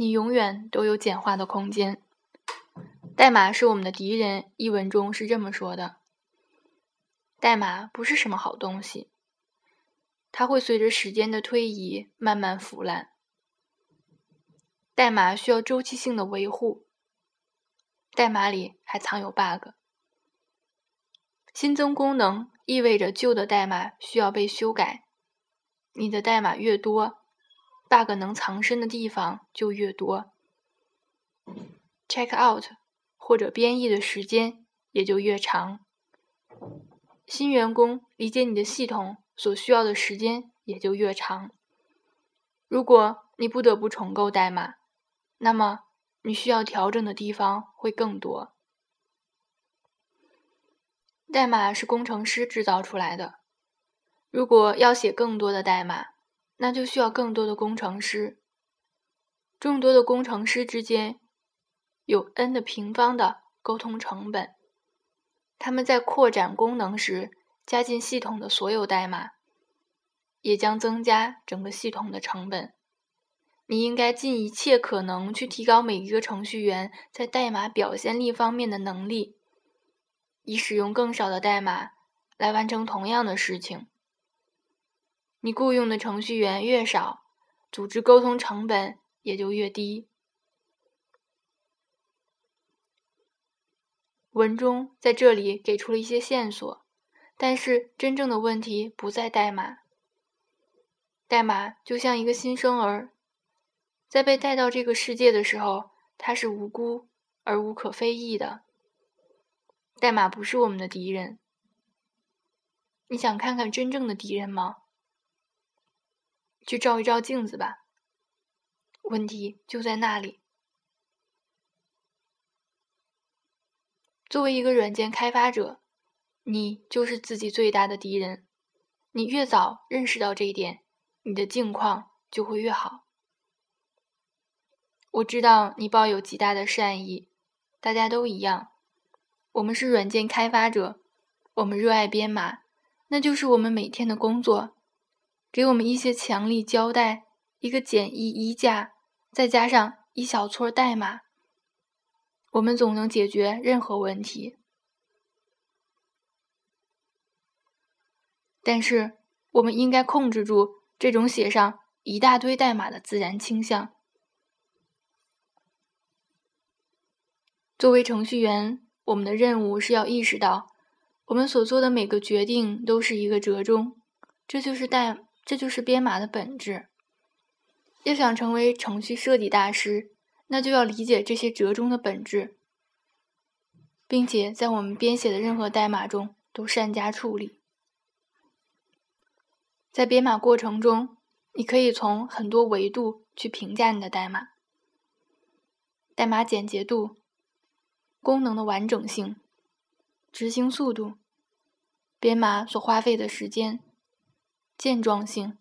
你永远都有简化的空间。代码是我们的敌人，一文中是这么说的。代码不是什么好东西，它会随着时间的推移慢慢腐烂。代码需要周期性的维护。代码里还藏有 bug。新增功能意味着旧的代码需要被修改。你的代码越多，bug 能藏身的地方就越多，check out 或者编译的时间也就越长。新员工理解你的系统所需要的时间也就越长。如果你不得不重构代码，那么，你需要调整的地方会更多。代码是工程师制造出来的，如果要写更多的代码，那就需要更多的工程师。众多的工程师之间有 n 的平方的沟通成本，他们在扩展功能时加进系统的所有代码，也将增加整个系统的成本。你应该尽一切可能去提高每一个程序员在代码表现力方面的能力，以使用更少的代码来完成同样的事情。你雇佣的程序员越少，组织沟通成本也就越低。文中在这里给出了一些线索，但是真正的问题不在代码。代码就像一个新生儿。在被带到这个世界的时候，他是无辜而无可非议的。代码不是我们的敌人。你想看看真正的敌人吗？去照一照镜子吧。问题就在那里。作为一个软件开发者，你就是自己最大的敌人。你越早认识到这一点，你的境况就会越好。我知道你抱有极大的善意，大家都一样。我们是软件开发者，我们热爱编码，那就是我们每天的工作。给我们一些强力胶带，一个简易衣架，再加上一小撮代码，我们总能解决任何问题。但是，我们应该控制住这种写上一大堆代码的自然倾向。作为程序员，我们的任务是要意识到，我们所做的每个决定都是一个折中。这就是代，这就是编码的本质。要想成为程序设计大师，那就要理解这些折中的本质，并且在我们编写的任何代码中都善加处理。在编码过程中，你可以从很多维度去评价你的代码：代码简洁度。功能的完整性、执行速度、编码所花费的时间、健壮性、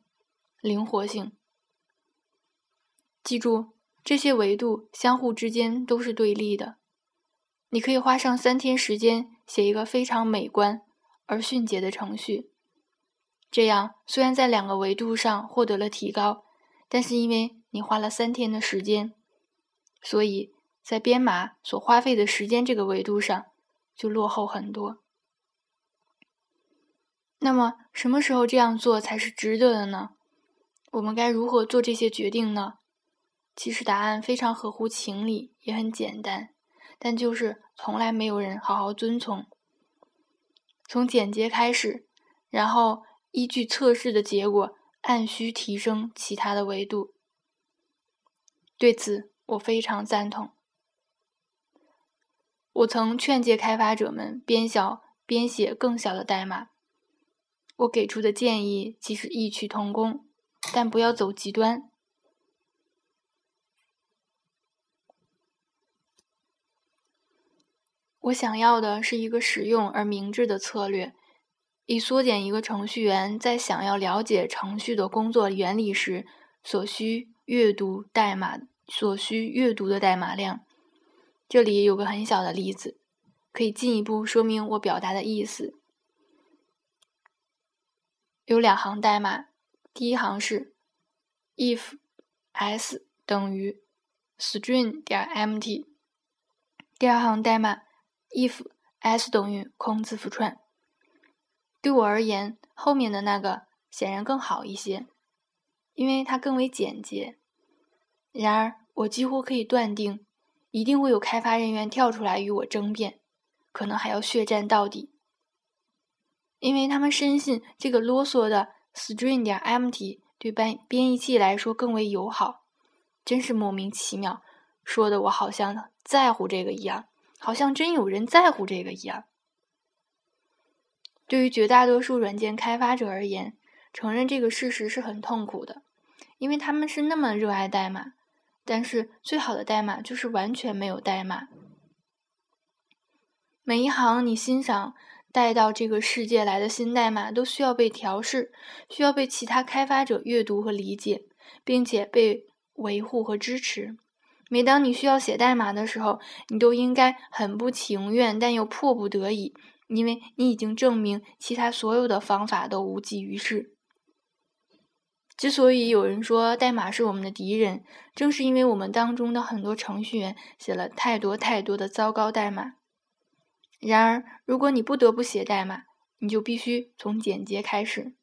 灵活性。记住，这些维度相互之间都是对立的。你可以花上三天时间写一个非常美观而迅捷的程序，这样虽然在两个维度上获得了提高，但是因为你花了三天的时间，所以。在编码所花费的时间这个维度上，就落后很多。那么，什么时候这样做才是值得的呢？我们该如何做这些决定呢？其实答案非常合乎情理，也很简单，但就是从来没有人好好遵从。从简洁开始，然后依据测试的结果，按需提升其他的维度。对此，我非常赞同。我曾劝诫开发者们编小、编写更小的代码。我给出的建议其实异曲同工，但不要走极端。我想要的是一个实用而明智的策略，以缩减一个程序员在想要了解程序的工作原理时所需阅读代码所需阅读的代码量。这里有个很小的例子，可以进一步说明我表达的意思。有两行代码，第一行是 if s 等于 string 点 m t，。第二行代码 if s 等于空字符串。对我而言，后面的那个显然更好一些，因为它更为简洁。然而，我几乎可以断定，一定会有开发人员跳出来与我争辩，可能还要血战到底，因为他们深信这个啰嗦的 string 点 empty 对编编译器来说更为友好。真是莫名其妙，说的我好像在乎这个一样，好像真有人在乎这个一样。对于绝大多数软件开发者而言，承认这个事实是很痛苦的，因为他们是那么热爱代码。但是，最好的代码就是完全没有代码。每一行你欣赏带到这个世界来的新代码，都需要被调试，需要被其他开发者阅读和理解，并且被维护和支持。每当你需要写代码的时候，你都应该很不情愿，但又迫不得已。因为你已经证明其他所有的方法都无济于事。之所以有人说代码是我们的敌人，正是因为我们当中的很多程序员写了太多太多的糟糕代码。然而，如果你不得不写代码，你就必须从简洁开始。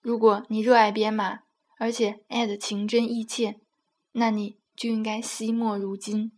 如果你热爱编码，而且爱的情真意切，那你就应该惜墨如金。